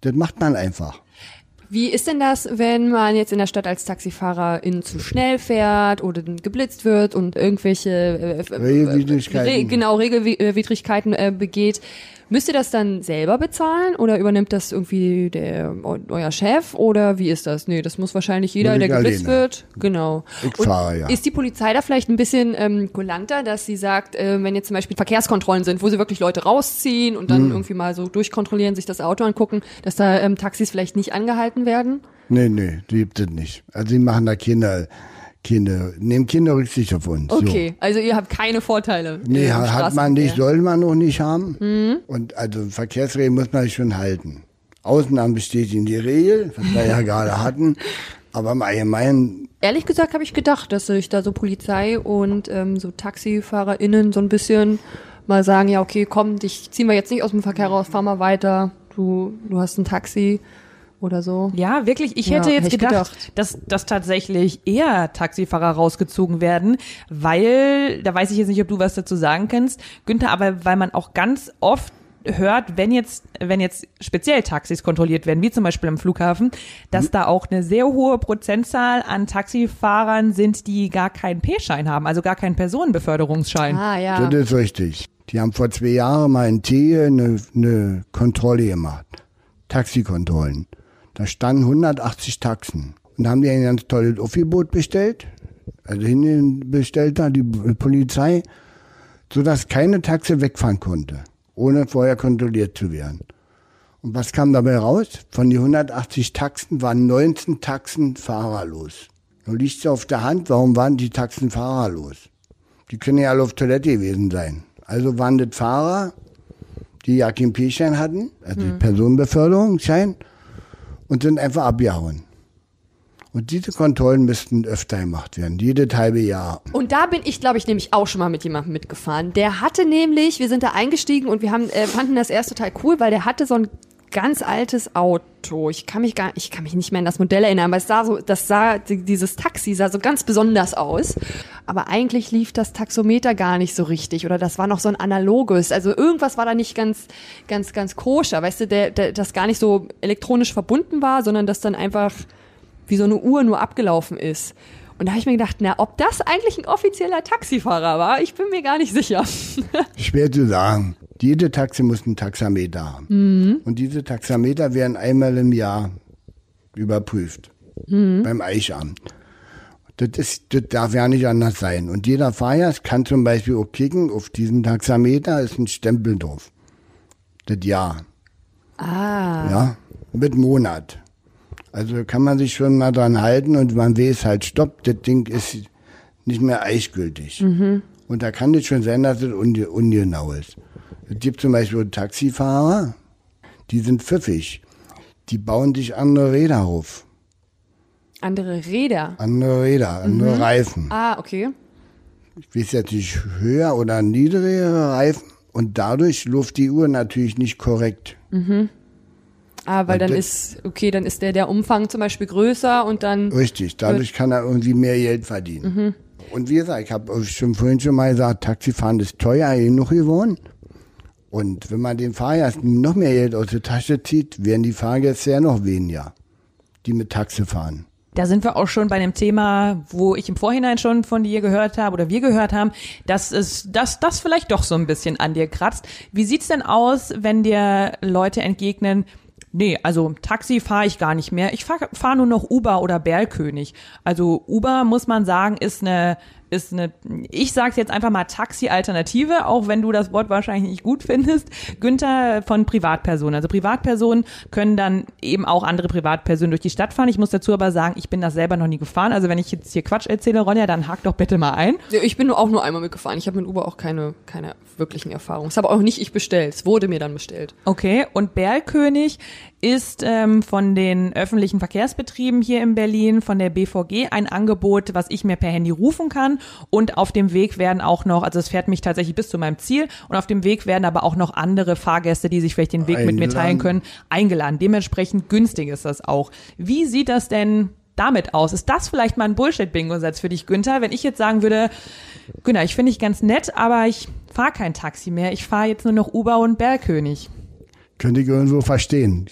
das macht man einfach. Wie ist denn das, wenn man jetzt in der Stadt als Taxifahrer in zu schnell fährt oder geblitzt wird und irgendwelche äh, äh, Regelwidrigkeiten. Re genau Regelwidrigkeiten äh, begeht? Müsst ihr das dann selber bezahlen oder übernimmt das irgendwie der euer Chef oder wie ist das? Nee, das muss wahrscheinlich jeder, der geblitzt wird. Genau. Ich Und fahre, ja. Ist die Polizei da vielleicht ein bisschen ähm, kulanter, dass sie sagt, äh, wenn jetzt zum Beispiel Verkehrskontrollen sind, wo sie wirklich Leute rausziehen und dann irgendwie mal so durchkontrollieren, sich das Auto angucken, dass da ähm, Taxis vielleicht nicht angehalten werden? Nee, nee, die gibt es nicht. Also die machen da Kinder, Kinder, nehmen Kinder Rücksicht auf uns. Okay, also ihr habt keine Vorteile. So. Nee, hat man nicht, soll man auch nicht haben. Mhm. Und also Verkehrsregeln muss man sich schon halten. Ausnahmen bestätigen die Regel, was wir ja gerade hatten. Aber im Allgemeinen, Ehrlich gesagt habe ich gedacht, dass sich da so Polizei und ähm, so TaxifahrerInnen so ein bisschen mal sagen, ja okay, komm, dich ziehen wir jetzt nicht aus dem Verkehr raus, fahr mal weiter, du, du hast ein Taxi oder so. Ja, wirklich. Ich Ja, hätte jetzt hätte ich gedacht, gedacht. dass, dass tatsächlich eher Taxifahrer rausgezogen werden, weil, da weiß ich jetzt nicht, ob du was dazu sagen kannst, Günther, aber weil man auch ganz oft hört, wenn jetzt, wenn jetzt speziell Taxis kontrolliert werden, wie zum Beispiel am Flughafen, dass da auch eine sehr hohe Prozentzahl an Taxifahrern sind, die gar keinen P-Schein haben, also gar keinen Personenbeförderungsschein. Ah ja. das ist richtig. Die haben vor zwei Jahren mal in Tegel eine, eine Kontrolle gemacht. Taxikontrollen. Da standen 180 Taxen. Und da haben die ein ganz tolles Aufgebot bestellt. Also hinten bestellt da die Polizei, sodass keine Taxe wegfahren konnte, ohne vorher kontrolliert zu werden. Und was kam dabei raus? Von den 180 Taxen waren 19 Taxen fahrerlos. Nun liegt es auf der Hand, warum waren die Taxen fahrerlos? Die können ja alle auf Toilette gewesen sein. Also waren das Fahrer, die ja keinen P-Schein hatten, also Personenbeförderungsschein, und sind einfach abgehauen. Und diese Kontrollen müssten öfter gemacht werden, jedes halbe Jahr. Und da bin ich, glaube ich, nämlich auch schon mal mit jemandem mitgefahren. Der hatte nämlich, wir sind da eingestiegen und wir haben, äh, fanden das erst total cool, weil der hatte so ein ganz altes Auto. Ich kann mich gar, ich kann mich nicht mehr an das Modell erinnern, aber es sah so, das sah, die- dieses Taxi sah so ganz besonders aus. Aber eigentlich lief das Taxometer gar nicht so richtig oder das war noch so ein analoges. Also irgendwas war da nicht ganz, ganz, ganz koscher. Weißt du, der, der, das gar nicht so elektronisch verbunden war, sondern das dann einfach wie so eine Uhr nur abgelaufen ist. Und da habe ich mir gedacht, na, ob das eigentlich ein offizieller Taxifahrer war, ich bin mir gar nicht sicher. Schwer zu sagen. Jede Taxi muss einen Taxameter haben. Und diese Taxameter werden einmal im Jahr überprüft. Beim Eichamt. Das, ist, das darf ja nicht anders sein. Und jeder Fahrgast kann zum Beispiel auch klicken, auf diesem Taxameter ist ein Stempel drauf. Das Jahr. Ah. Ja, mit Monat. Also kann man sich schon mal dran halten und man weiß halt, stopp, das Ding ist nicht mehr eichgültig. Und da kann es schon sein, dass es unge ungenau ist. Es gibt zum Beispiel Taxifahrer, die sind pfiffig. Die bauen sich andere Räder auf. Andere Räder. Andere Räder, andere Reifen. Ah, okay. Ich weiß jetzt nicht, höher oder niedrigere Reifen. Und dadurch läuft die Uhr natürlich nicht korrekt. Ah, weil Und dann ist, okay, dann ist der, der Umfang zum Beispiel größer und dann, Richtig, dadurch kann er irgendwie mehr Geld verdienen. Und wie gesagt, ich habe schon vorhin schon mal gesagt, Taxifahren ist teuer genug geworden. Und wenn man den Fahrgästen noch mehr Geld aus der Tasche zieht, werden die Fahrgäste ja noch weniger, die mit Taxi fahren. Da sind wir auch schon bei einem Thema, wo ich im Vorhinein schon von dir gehört habe oder wir gehört haben, dass es, dass das vielleicht doch so ein bisschen an dir kratzt. Wie sieht's denn aus, wenn dir Leute entgegnen, nee, also Taxi fahre ich gar nicht mehr. Ich fahre fahr nur noch Uber oder Berlkönig. Also Uber, muss man sagen, ist eine ist eine, ich sag's jetzt einfach mal Taxi-Alternative, auch wenn du das Wort wahrscheinlich nicht gut findest. Günther von Privatpersonen. Also Privatpersonen können dann eben auch andere Privatpersonen durch die Stadt fahren. Ich muss dazu aber sagen, ich bin das selber noch nie gefahren. Also wenn ich jetzt hier Quatsch erzähle, Ronja, dann hak doch bitte mal ein. Ich bin nur auch nur einmal mitgefahren. Ich habe mit Uber auch keine, keine wirklichen Erfahrungen. Es habe auch nicht ich bestellt. Es wurde mir dann bestellt. Okay, und Berlkönig ist ähm, von den öffentlichen Verkehrsbetrieben hier in Berlin, von der BVG, ein Angebot, was ich mir per Handy rufen kann. Und auf dem Weg werden auch noch, also es fährt mich tatsächlich bis zu meinem Ziel, und auf dem Weg werden aber auch noch andere Fahrgäste, die sich vielleicht den Weg mit mir teilen Eingeladen. können, eingeladen. Dementsprechend günstig ist das auch. Wie sieht das denn damit aus? Ist das vielleicht mal ein Bullshit-Bingo-Satz für dich, Günther? Wenn ich jetzt sagen würde, Günther, ich finde dich ganz nett, aber ich fahre kein Taxi mehr, ich fahre jetzt nur noch Uber und Bergkönig. Könnte ich irgendwo verstehen.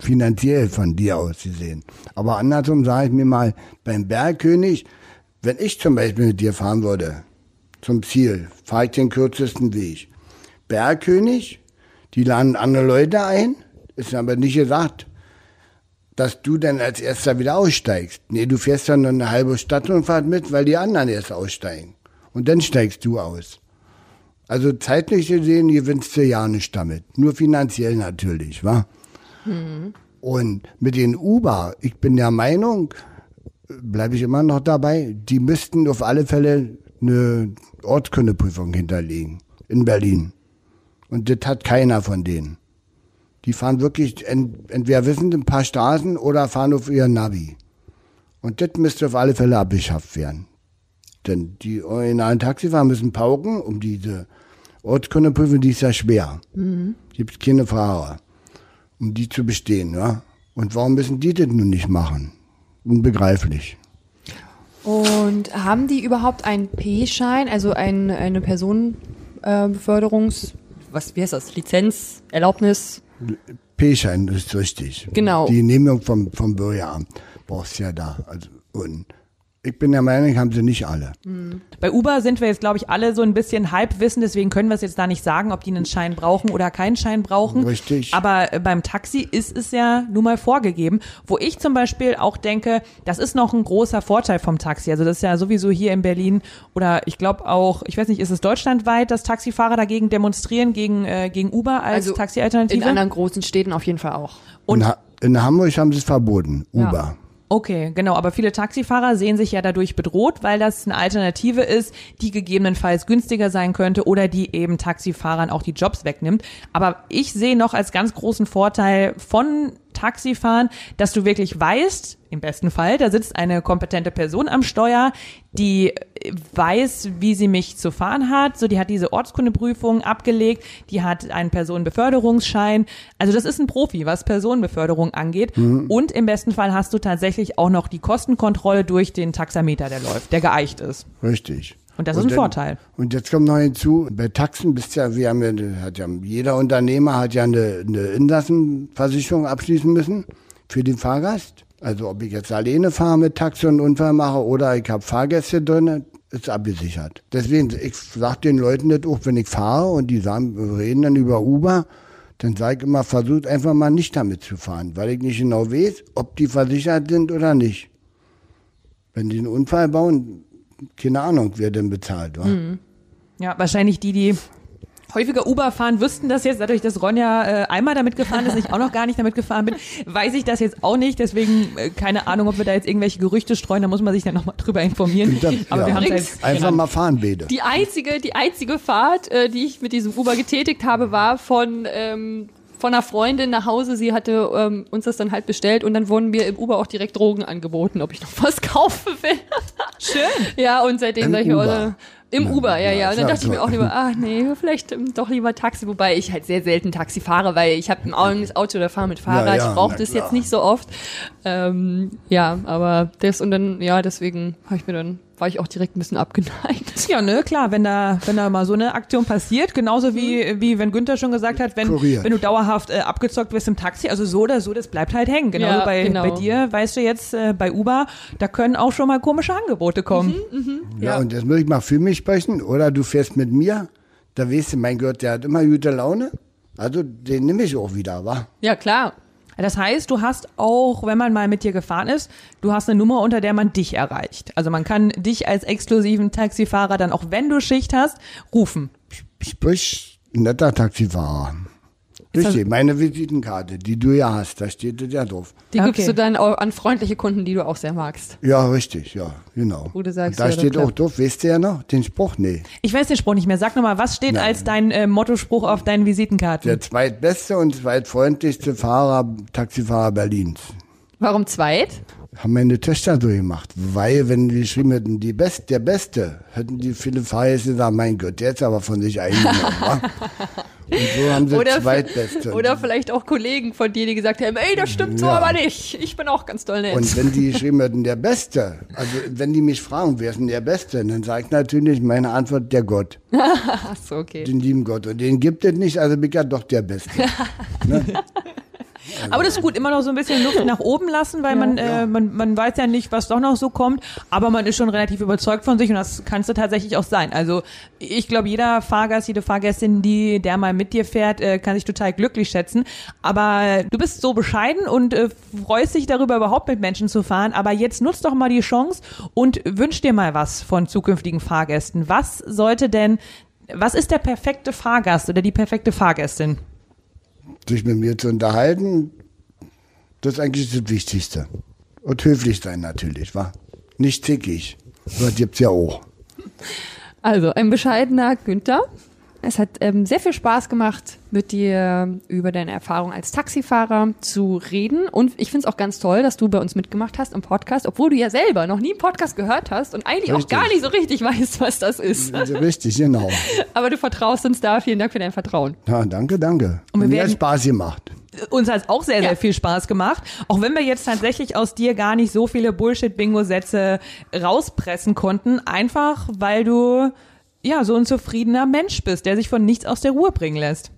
Finanziell von dir aus gesehen. Aber andersrum sage ich mir mal, beim Bergkönig, wenn ich zum Beispiel mit dir fahren würde, zum Ziel, fahre ich den kürzesten Weg. Bergkönig, die laden andere Leute ein, ist aber nicht gesagt, dass du dann als erster wieder aussteigst. Nee, du fährst dann noch eine halbe Stadtrundfahrt mit, weil die anderen erst aussteigen. Und dann steigst du aus. Also zeitlich gesehen gewinnst du ja nicht damit. Nur finanziell natürlich, wa? Und mit den Uber, ich bin der Meinung, bleibe ich immer noch dabei, die müssten auf alle Fälle eine Ortskundeprüfung hinterlegen in Berlin. Und das hat keiner von denen. Die fahren wirklich ent, entweder wissen ein paar Straßen oder fahren auf ihr Navi. Und das müsste auf alle Fälle abgeschafft werden. Denn die originalen Taxifahrer müssen pauken, um diese Ortskundeprüfung, die ist ja schwer. Gibt keine Fahrer, um die zu bestehen. Ja? Und warum müssen die das nun nicht machen? Unbegreiflich. Und haben die überhaupt einen P-Schein, also ein, eine Personenbeförderungs, was, wie heißt das, Lizenz, Erlaubnis? P-Schein ist richtig. Genau. Die Genehmigung vom, vom Bürgeramt brauchst du ja da. Also, und ich bin der Meinung, haben sie nicht alle. Bei Uber sind wir jetzt, glaube ich, alle so ein bisschen Halbwissen, deswegen können wir es jetzt da nicht sagen, ob die einen Schein brauchen oder keinen Schein brauchen. Richtig. Aber äh, beim Taxi ist es ja nun mal vorgegeben, wo ich zum Beispiel auch denke, das ist noch ein großer Vorteil vom Taxi. Also das ist ja sowieso hier in Berlin oder ich glaube auch, ich weiß nicht, ist es deutschlandweit, dass Taxifahrer dagegen demonstrieren, gegen, äh, gegen Uber als Also Taxi-Alternative? In anderen großen Städten auf jeden Fall auch. Und- in, ha in Hamburg haben sie es verboten, Ja. Okay, genau. Aber viele Taxifahrer sehen sich ja dadurch bedroht, weil das eine Alternative ist, die gegebenenfalls günstiger sein könnte oder die eben Taxifahrern auch die Jobs wegnimmt. Aber ich sehe noch als ganz großen Vorteil von Taxifahren, dass du wirklich weißt, im besten Fall, da sitzt eine kompetente Person am Steuer, die weiß, wie sie mich zu fahren hat. So, die hat diese Ortskundeprüfung abgelegt, die hat einen Personenbeförderungsschein. Also das ist ein Profi, was Personenbeförderung angeht. Und im besten Fall hast du tatsächlich auch noch die Kostenkontrolle durch den Taxameter, der läuft, der geeicht ist. Richtig. Und das ist ein dann- Vorteil. Und jetzt kommt noch hinzu, bei Taxen bist ja, wir haben ja, hat ja, jeder Unternehmer hat ja eine, eine Inlassenversicherung abschließen müssen für den Fahrgast. Also ob ich jetzt alleine fahre mit Taxi und einen Unfall mache oder ich habe Fahrgäste drin, ist abgesichert. Deswegen, ich sag den Leuten das auch, wenn ich fahre und die sagen, reden dann über Uber, dann sage ich immer, versucht einfach mal nicht damit zu fahren, weil ich nicht genau weiß, ob die versichert sind oder nicht. Wenn die einen Unfall bauen, keine Ahnung, wer denn bezahlt, wa? Ja, wahrscheinlich die, die häufiger Uber fahren, wüssten das jetzt, dadurch, dass Ronja äh, einmal damit gefahren ist, ich auch noch gar nicht damit gefahren bin, weiß ich das jetzt auch nicht. Deswegen äh, keine Ahnung, ob wir da jetzt irgendwelche Gerüchte streuen, da muss man sich dann nochmal drüber informieren. Das- Aber ja. wir haben jetzt Einfach mal fahren, Bede. Die einzige, die einzige Fahrt, äh, die ich mit diesem Uber getätigt habe, war von ähm, von einer Freundin nach Hause. Sie hatte ähm, uns das dann halt bestellt und dann wurden mir im Uber auch direkt Drogen angeboten, ob ich noch was kaufen will. schön. ja, und seitdem Im sag ich, Uber? oder, im Ja, Uber, ja, ja, ja. Und dann dachte ich mir auch lieber, ach nee, vielleicht ähm, doch lieber Taxi, wobei ich halt sehr selten Taxi fahre, weil ich habe ein eigenes Auto oder fahre mit Fahrrad. Ja, ja, ich brauche das jetzt nicht so oft. Ähm, ja, aber das und dann, ja, deswegen habe ich mir dann, war ich auch direkt ein bisschen abgeneigt. Ja, ne, klar, wenn da, wenn da mal so eine Aktion passiert, genauso wie, wie wenn Günther schon gesagt hat, wenn, Kuriert. wenn du dauerhaft äh, abgezockt wirst im Taxi, also so oder so, das bleibt halt hängen. Genauso Ja, bei, genau. bei dir, weißt du jetzt, äh, bei Uber, da können auch schon mal komische Angebote kommen. Ja, Ja. und jetzt muss ich mal für mich sprechen. Oder du fährst mit mir. Da weißt du, mein Gott, der hat immer gute Laune. Also den nehme ich auch wieder, wa? Ja, klar. Das heißt, du hast auch, wenn man mal mit dir gefahren ist, du hast eine Nummer, unter der man dich erreicht. Also man kann dich als exklusiven Taxifahrer dann auch, wenn du Schicht hast, rufen. Sprich, netter Taxifahrer. Richtig, meine Visitenkarte, die du ja hast, da steht das ja drauf. Die Okay. gibst du dann auch an freundliche Kunden, die du auch sehr magst. Ja, richtig, ja, genau. Wo du sagst, Und da ja, steht auch drauf, weißt du ja noch, den Spruch, nee. Ich weiß den Spruch nicht mehr. Sag nochmal, was steht Nein. als dein äh, Mottospruch auf deinen Visitenkarten? Der zweitbeste und zweitfreundlichste Fahrer, Taxifahrer Berlins. Warum zweit? Haben meine Töchter so gemacht. Weil, wenn die geschrieben hätten, die Best, der Beste, hätten die viele Fahrer jetzt gesagt, mein Gott, der ist aber von sich eingenommen. Und so haben sie Oder, zweitbeste. oder vielleicht auch Kollegen von dir, die gesagt haben, ey, das stimmt so Ja. aber nicht. Ich bin auch ganz doll nett. Und wenn die geschrieben hätten, der Beste, also wenn die mich fragen, wer ist denn der Beste, dann sage ich natürlich meine Antwort, der Gott, Ach so, okay. den lieben Gott. Und den gibt es nicht, also bin ich ja doch der Beste. Aber das ist gut, immer noch so ein bisschen Luft nach oben lassen, weil man, äh, man, man weiß ja nicht, was doch noch so kommt, aber man ist schon relativ überzeugt von sich und das kannst du tatsächlich auch sein. Also ich glaube, jeder Fahrgast, jede Fahrgästin, die der mal mit dir fährt, äh, kann sich total glücklich schätzen. Aber du bist so bescheiden und äh, freust dich darüber, überhaupt mit Menschen zu fahren. Aber jetzt nutzt doch mal die Chance und wünsch dir mal was von zukünftigen Fahrgästen. Was sollte denn, was ist der perfekte Fahrgast oder die perfekte Fahrgästin? Sich mit mir zu unterhalten, das ist eigentlich das Wichtigste. Und höflich sein natürlich, wa? Nicht zickig. Das gibt's ja auch. Also, ein bescheidener Günther. Es hat ähm, sehr viel Spaß gemacht, mit dir über deine Erfahrung als Taxifahrer zu reden. Und ich finde es auch ganz toll, dass du bei uns mitgemacht hast im Podcast, obwohl du ja selber noch nie einen Podcast gehört hast und eigentlich auch Richtig. gar nicht so richtig weißt, was das ist. Also richtig, genau. Aber du vertraust uns da. Vielen Dank für dein Vertrauen. Ja, danke, danke. Und wir Mir hat Spaß gemacht. uns hat es auch sehr, sehr Ja. viel Spaß gemacht. Auch wenn wir jetzt tatsächlich aus dir gar nicht so viele Bullshit-Bingo-Sätze rauspressen konnten, einfach weil du ja so ein zufriedener Mensch bist, der sich von nichts aus der Ruhe bringen lässt.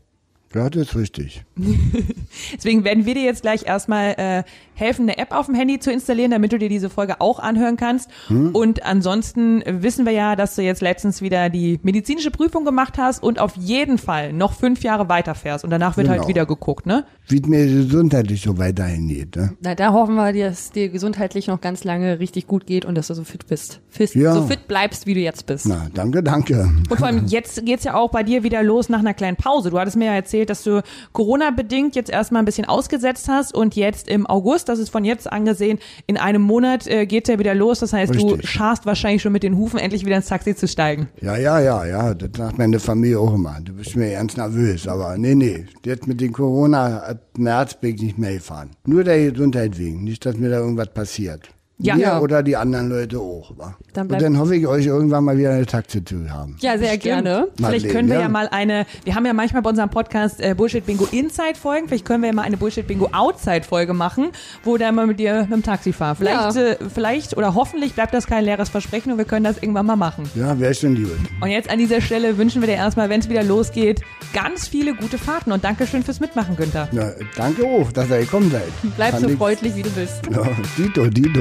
Ja, das ist richtig. Deswegen werden wir dir jetzt gleich erstmal äh, helfen, eine App auf dem Handy zu installieren, damit du dir diese Folge auch anhören kannst. Und ansonsten wissen wir ja, dass du jetzt letztens wieder die medizinische Prüfung gemacht hast und auf jeden Fall noch fünf Jahre weiterfährst. Und danach wird halt Genau. wieder geguckt, ne? Wie es mir gesundheitlich so weiterhin geht. Ne? Na, da hoffen wir, dass es dir gesundheitlich noch ganz lange richtig gut geht und dass du so fit bist. Fit, Ja. So fit bleibst, wie du jetzt bist. Na, danke, danke. Und vor allem jetzt geht's ja auch bei dir wieder los nach einer kleinen Pause. Du hattest mir ja erzählt, dass du Corona-bedingt jetzt erstmal ein bisschen ausgesetzt hast und jetzt im August, das ist von jetzt angesehen, in einem Monat äh, geht's ja wieder los. Das heißt, du Richtig. scharst wahrscheinlich schon mit den Hufen, endlich wieder ins Taxi zu steigen. Ja, ja, ja, ja, das sagt meine Familie auch immer. Du bist mir ganz nervös, aber nee, nee. Jetzt mit dem Corona, ab März bin ich nicht mehr gefahren. Nur der Gesundheit wegen, nicht, dass mir da irgendwas passiert. Ja. Mir Ja. oder die anderen Leute auch. Wa? Dann Und dann hoffe ich, euch irgendwann mal wieder eine Taxitour haben. Ja, sehr gerne. Vielleicht Madeleine, können wir ja. ja. mal eine, wir haben ja manchmal bei unserem Podcast äh, Bullshit Bingo Inside Folgen, vielleicht können wir ja mal eine Bullshit Bingo Outside Folge machen, wo der mal mit dir mit dem Taxi fahren. Vielleicht, Ja. äh, vielleicht oder hoffentlich bleibt das kein leeres Versprechen und wir können das irgendwann mal machen. Ja, wäre schon gut. Und jetzt an dieser Stelle wünschen wir dir erstmal, wenn es wieder losgeht, ganz viele gute Fahrten und Dankeschön fürs Mitmachen, Günther. Ja, danke auch, dass ihr gekommen seid. Bleib Fand so ich- freundlich, wie du bist. Ja, Dito, Dito.